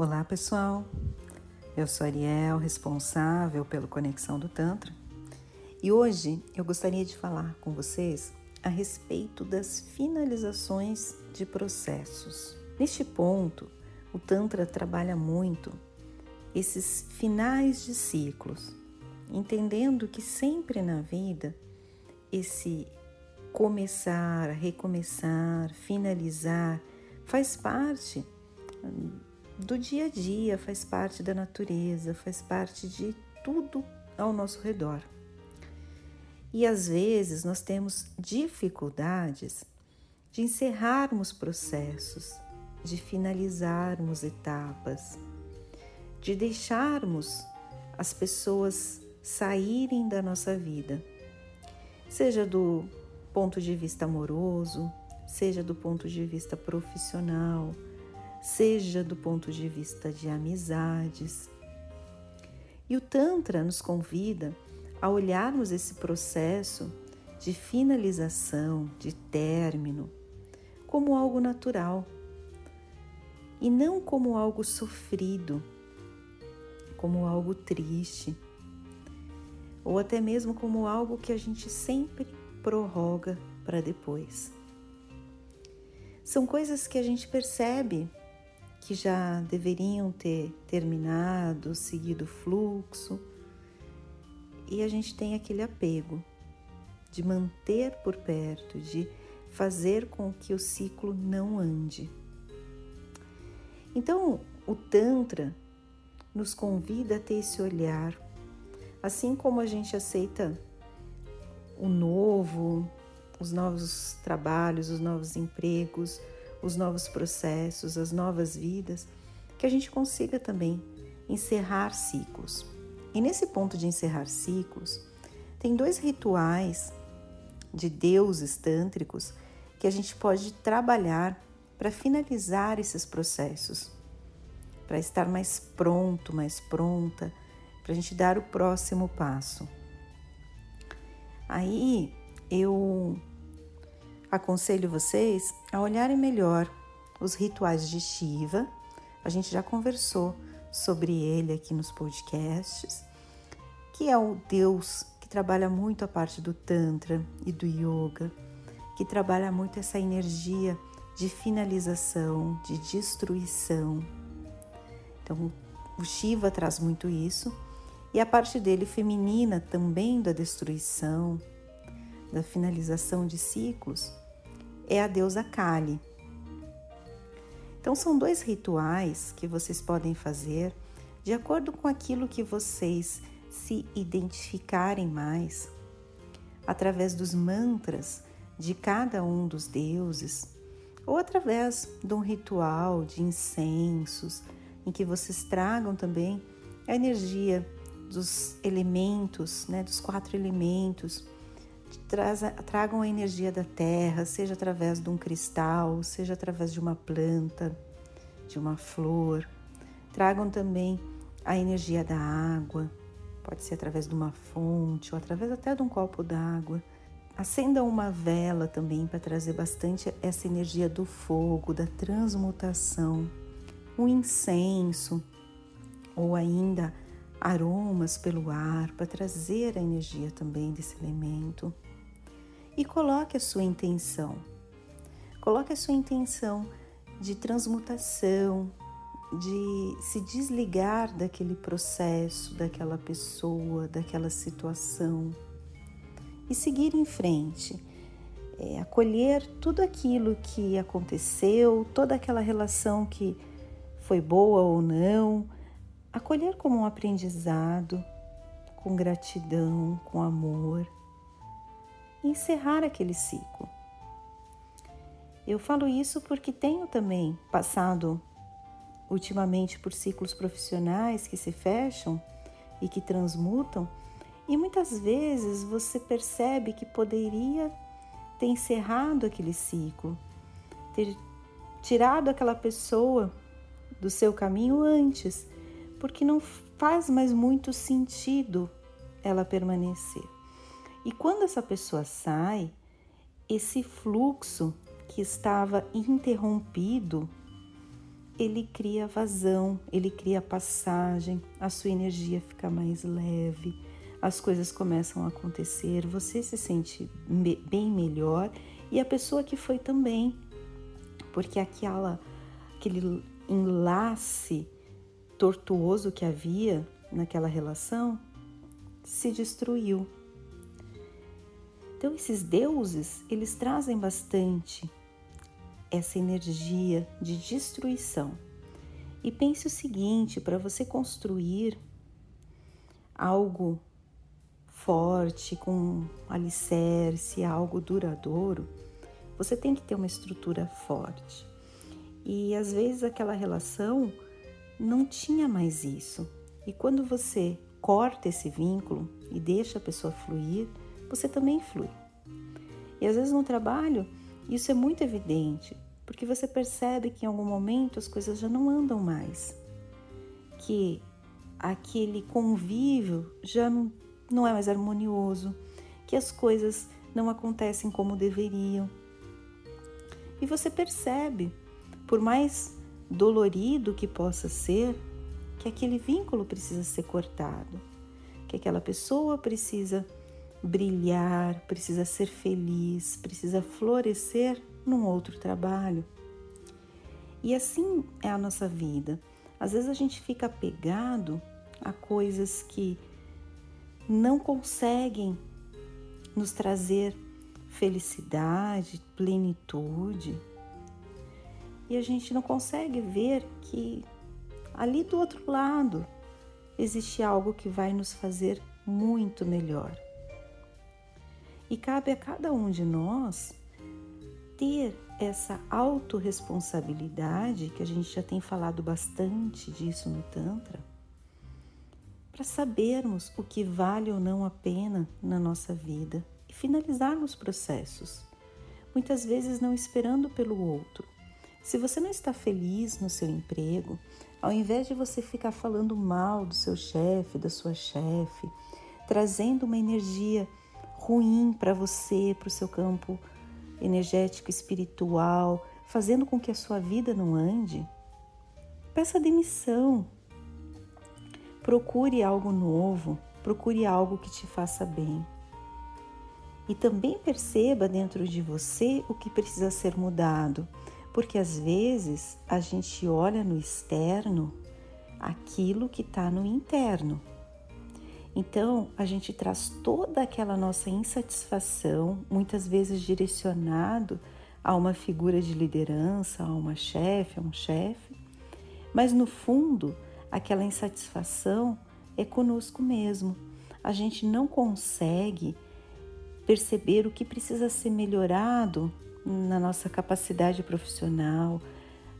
Olá pessoal, eu sou Ariel, responsável pelo Conexão do Tantra, e hoje eu gostaria de falar com vocês a respeito das finalizações de processos. Neste ponto, o Tantra trabalha muito esses finais de ciclos, entendendo que sempre na vida esse começar, recomeçar, finalizar faz parte do dia a dia, faz parte da natureza, faz parte de tudo ao nosso redor. E às vezes nós temos dificuldades de encerrarmos processos, de finalizarmos etapas, de deixarmos as pessoas saírem da nossa vida, seja do ponto de vista amoroso, seja do ponto de vista profissional, seja do ponto de vista de amizades. E o Tantra nos convida a olharmos esse processo de finalização, de término, como algo natural e não como algo sofrido, como algo triste, ou até mesmo como algo que a gente sempre prorroga para depois. São coisas que a gente percebe que já deveriam ter terminado, seguido o fluxo, e a gente tem aquele apego de manter por perto, de fazer com que o ciclo não ande. Então, o Tantra nos convida a ter esse olhar, assim como a gente aceita o novo, os novos trabalhos, os novos empregos, os novos processos, as novas vidas, que a gente consiga também encerrar ciclos. E nesse ponto de encerrar ciclos, tem dois rituais de deuses tântricos que a gente pode trabalhar para finalizar esses processos, para estar mais pronto, mais pronta, para a gente dar o próximo passo. Aí eu Aconselho vocês a olharem melhor os rituais de Shiva. A gente já conversou sobre ele aqui nos podcasts, que é o deus que trabalha muito a parte do Tantra e do Yoga, que trabalha muito essa energia de finalização, de destruição. Então, o Shiva traz muito isso, e a parte dele feminina também da destruição, da finalização de ciclos, é a deusa Kali. Então, são dois rituais que vocês podem fazer de acordo com aquilo que vocês se identificarem mais, através dos mantras de cada um dos deuses, ou através de um ritual de incensos, em que vocês tragam também a energia dos elementos, né, dos quatro elementos tragam a energia da terra, seja através de um cristal, seja através de uma planta, de uma flor. Tragam também a energia da água, pode ser através de uma fonte ou através até de um copo d'água. Acendam uma vela também para trazer bastante essa energia do fogo, da transmutação. Um incenso ou ainda aromas pelo ar para trazer a energia também desse elemento. E coloque a sua intenção. Coloque a sua intenção de transmutação, de se desligar daquele processo, daquela pessoa, daquela situação e seguir em frente. É, acolher tudo aquilo que aconteceu, toda aquela relação que foi boa ou não, acolher como um aprendizado, com gratidão, com amor, encerrar aquele ciclo. Eu falo isso porque tenho também passado ultimamente por ciclos profissionais que se fecham e que transmutam, e muitas vezes você percebe que poderia ter encerrado aquele ciclo, ter tirado aquela pessoa do seu caminho antes porque não faz mais muito sentido ela permanecer. E quando essa pessoa sai, esse fluxo que estava interrompido ele cria vazão, ele cria passagem, a sua energia fica mais leve, as coisas começam a acontecer, você se sente bem melhor e a pessoa que foi também, porque aquela aquele enlace tortuoso que havia naquela relação se destruiu. Então esses deuses, eles trazem bastante essa energia de destruição. E pense o seguinte, para você construir algo forte, com alicerce, algo duradouro, você tem que ter uma estrutura forte. E às vezes aquela relação não tinha mais isso. E quando você corta esse vínculo e deixa a pessoa fluir, você também flui. E às vezes no trabalho isso é muito evidente, porque você percebe que em algum momento as coisas já não andam mais, que aquele convívio já não não é mais harmonioso, que as coisas não acontecem como deveriam. E você percebe, por mais dolorido que possa ser, que aquele vínculo precisa ser cortado, que aquela pessoa precisa brilhar, precisa ser feliz, precisa florescer num outro trabalho. E assim é a nossa vida. Às vezes a gente fica apegado a coisas que não conseguem nos trazer felicidade, plenitude. E a gente não consegue ver que ali do outro lado existe algo que vai nos fazer muito melhor. E cabe a cada um de nós ter essa autorresponsabilidade, que a gente já tem falado bastante disso no Tantra, para sabermos o que vale ou não a pena na nossa vida e finalizarmos processos, muitas vezes não esperando pelo outro. Se você não está feliz no seu emprego, ao invés de você ficar falando mal do seu chefe, da sua chefe, trazendo uma energia ruim para você, para o seu campo energético, espiritual, fazendo com que a sua vida não ande, peça demissão, Procure algo novo, procure algo que te faça bem. E também perceba dentro de você o que precisa ser mudado, porque às vezes a gente olha no externo aquilo que está no interno. Então a gente traz toda aquela nossa insatisfação, muitas vezes direcionado a uma figura de liderança, a uma chefe, a um chefe, mas no fundo aquela insatisfação é conosco mesmo. A gente não consegue perceber o que precisa ser melhorado na nossa capacidade profissional,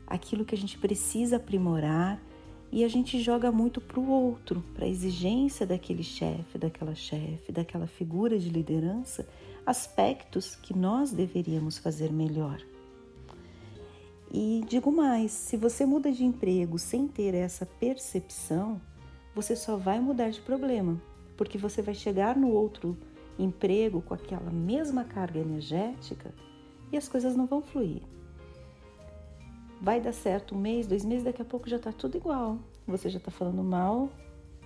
aquilo que a gente precisa aprimorar e a gente joga muito para o outro, para a exigência daquele chefe, daquela chefe, daquela figura de liderança, aspectos que nós deveríamos fazer melhor. E digo mais: se você muda de emprego sem ter essa percepção, você só vai mudar de problema, porque você vai chegar no outro emprego com aquela mesma carga energética e as coisas não vão fluir. Vai dar certo um mês, dois meses, daqui a pouco já está tudo igual. Você já está falando mal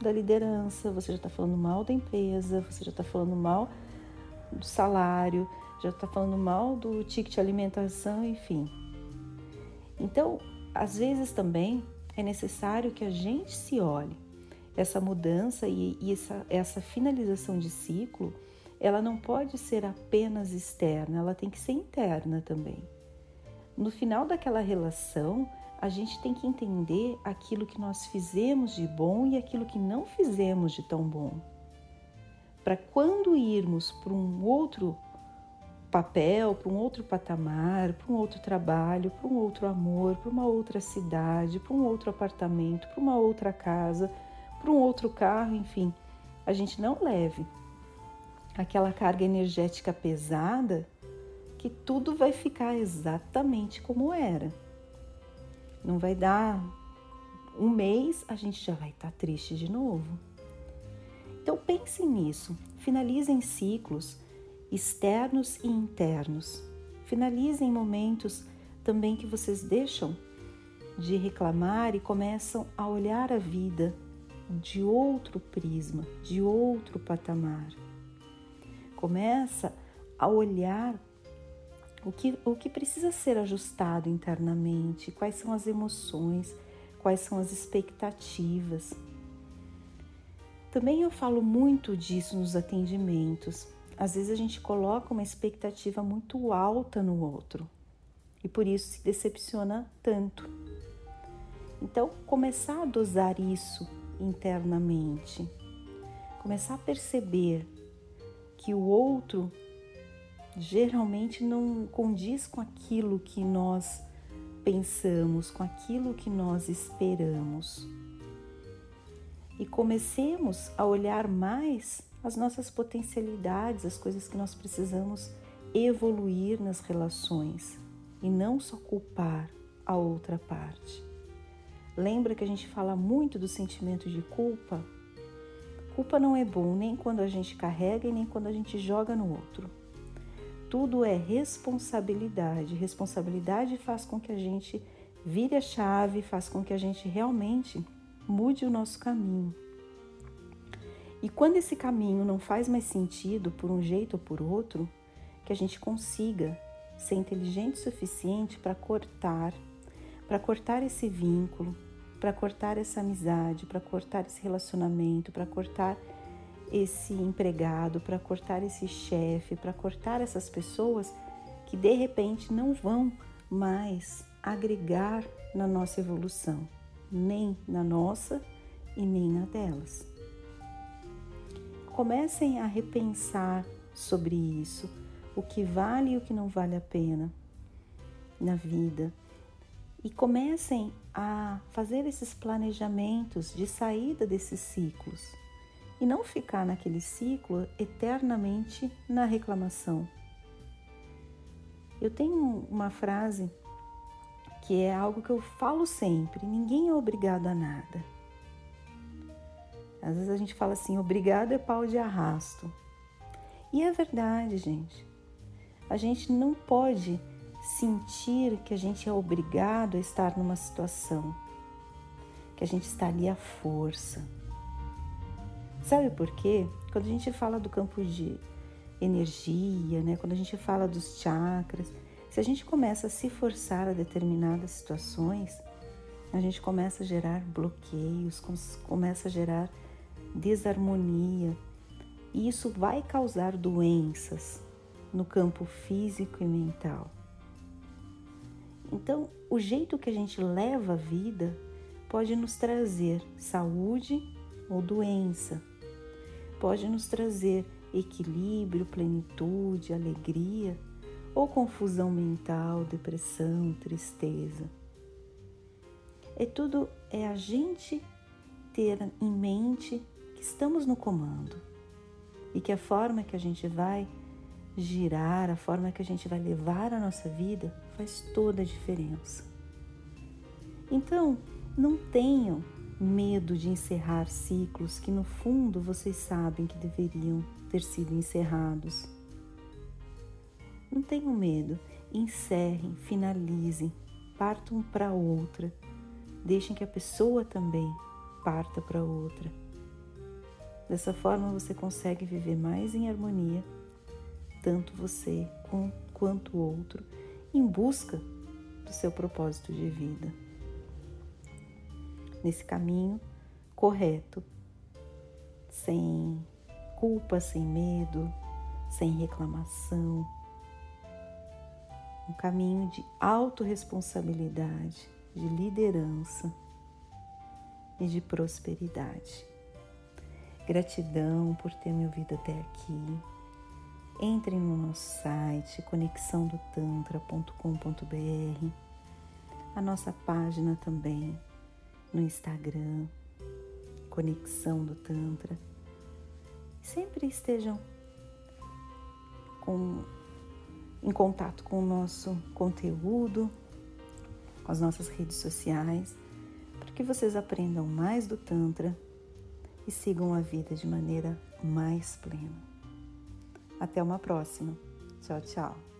da liderança, você já está falando mal da empresa, você já está falando mal do salário, já está falando mal do ticket alimentação, enfim. Então, às vezes também é necessário que a gente se olhe. Essa mudança e, e essa, essa finalização de ciclo, ela não pode ser apenas externa, ela tem que ser interna também. No final daquela relação, a gente tem que entender aquilo que nós fizemos de bom e aquilo que não fizemos de tão bom. Para quando irmos para um outro papel, para um outro patamar, para um outro trabalho, para um outro amor, para uma outra cidade, para um outro apartamento, para uma outra casa, para um outro carro, enfim, a gente não leve aquela carga energética pesada que tudo vai ficar exatamente como era. Não vai dar um mês, a gente já vai estar tá triste de novo. Então pensem nisso, finalizem ciclos externos e internos. Finalizem momentos também que vocês deixam de reclamar e começam a olhar a vida de outro prisma, de outro patamar. Começa a olhar o que, o que precisa ser ajustado internamente, quais são as emoções, quais são as expectativas. Também eu falo muito disso nos atendimentos. Às vezes a gente coloca uma expectativa muito alta no outro e por isso se decepciona tanto. Então, começar a dosar isso internamente, começar a perceber que o outro geralmente não condiz com aquilo que nós pensamos, com aquilo que nós esperamos. E comecemos a olhar mais as nossas potencialidades, as coisas que nós precisamos evoluir nas relações e não só culpar a outra parte. Lembra que a gente fala muito do sentimento de culpa? Culpa não é bom nem quando a gente carrega e nem quando a gente joga no outro. Tudo é responsabilidade. Responsabilidade faz com que a gente vire a chave, faz com que a gente realmente mude o nosso caminho. E quando esse caminho não faz mais sentido por um jeito ou por outro, que a gente consiga ser inteligente o suficiente para cortar para cortar esse vínculo, para cortar essa amizade, para cortar esse relacionamento, para cortar esse empregado, para cortar esse chefe, para cortar essas pessoas que de repente não vão mais agregar na nossa evolução, nem na nossa e nem na delas. Comecem a repensar sobre isso, o que vale e o que não vale a pena na vida, e comecem a fazer esses planejamentos de saída desses ciclos e não ficar naquele ciclo eternamente na reclamação. Eu tenho uma frase que é algo que eu falo sempre: ninguém é obrigado a nada. Às vezes a gente fala assim: obrigado é pau de arrasto. E é verdade, gente. A gente não pode sentir que a gente é obrigado a estar numa situação, que a gente está ali à força. Sabe por quê? Quando a gente fala do campo de energia, né? quando a gente fala dos chakras, se a gente começa a se forçar a determinadas situações, a gente começa a gerar bloqueios, começa a gerar desarmonia, e isso vai causar doenças no campo físico e mental. Então, o jeito que a gente leva a vida pode nos trazer saúde ou doença, pode nos trazer equilíbrio, plenitude, alegria ou confusão mental, depressão, tristeza. É tudo é a gente ter em mente que estamos no comando e que a forma que a gente vai girar, a forma que a gente vai levar a nossa vida faz toda a diferença. Então, não tenham medo de encerrar ciclos que no fundo vocês sabem que deveriam ter sido encerrados. Não tenham medo, encerrem, finalizem, partam para outra. Deixem que a pessoa também parta para outra. Dessa forma você consegue viver mais em harmonia tanto você quanto o outro, em busca do seu propósito de vida. Nesse caminho correto, sem culpa, sem medo, sem reclamação. Um caminho de autorresponsabilidade, de liderança e de prosperidade. Gratidão por ter me ouvido até aqui. Entre no nosso site conexãodotantra.com.br, a nossa página também no Instagram, Conexão do Tantra. Sempre estejam com, em contato com o nosso conteúdo, com as nossas redes sociais, para que vocês aprendam mais do Tantra e sigam a vida de maneira mais plena. Até uma próxima. Tchau, tchau.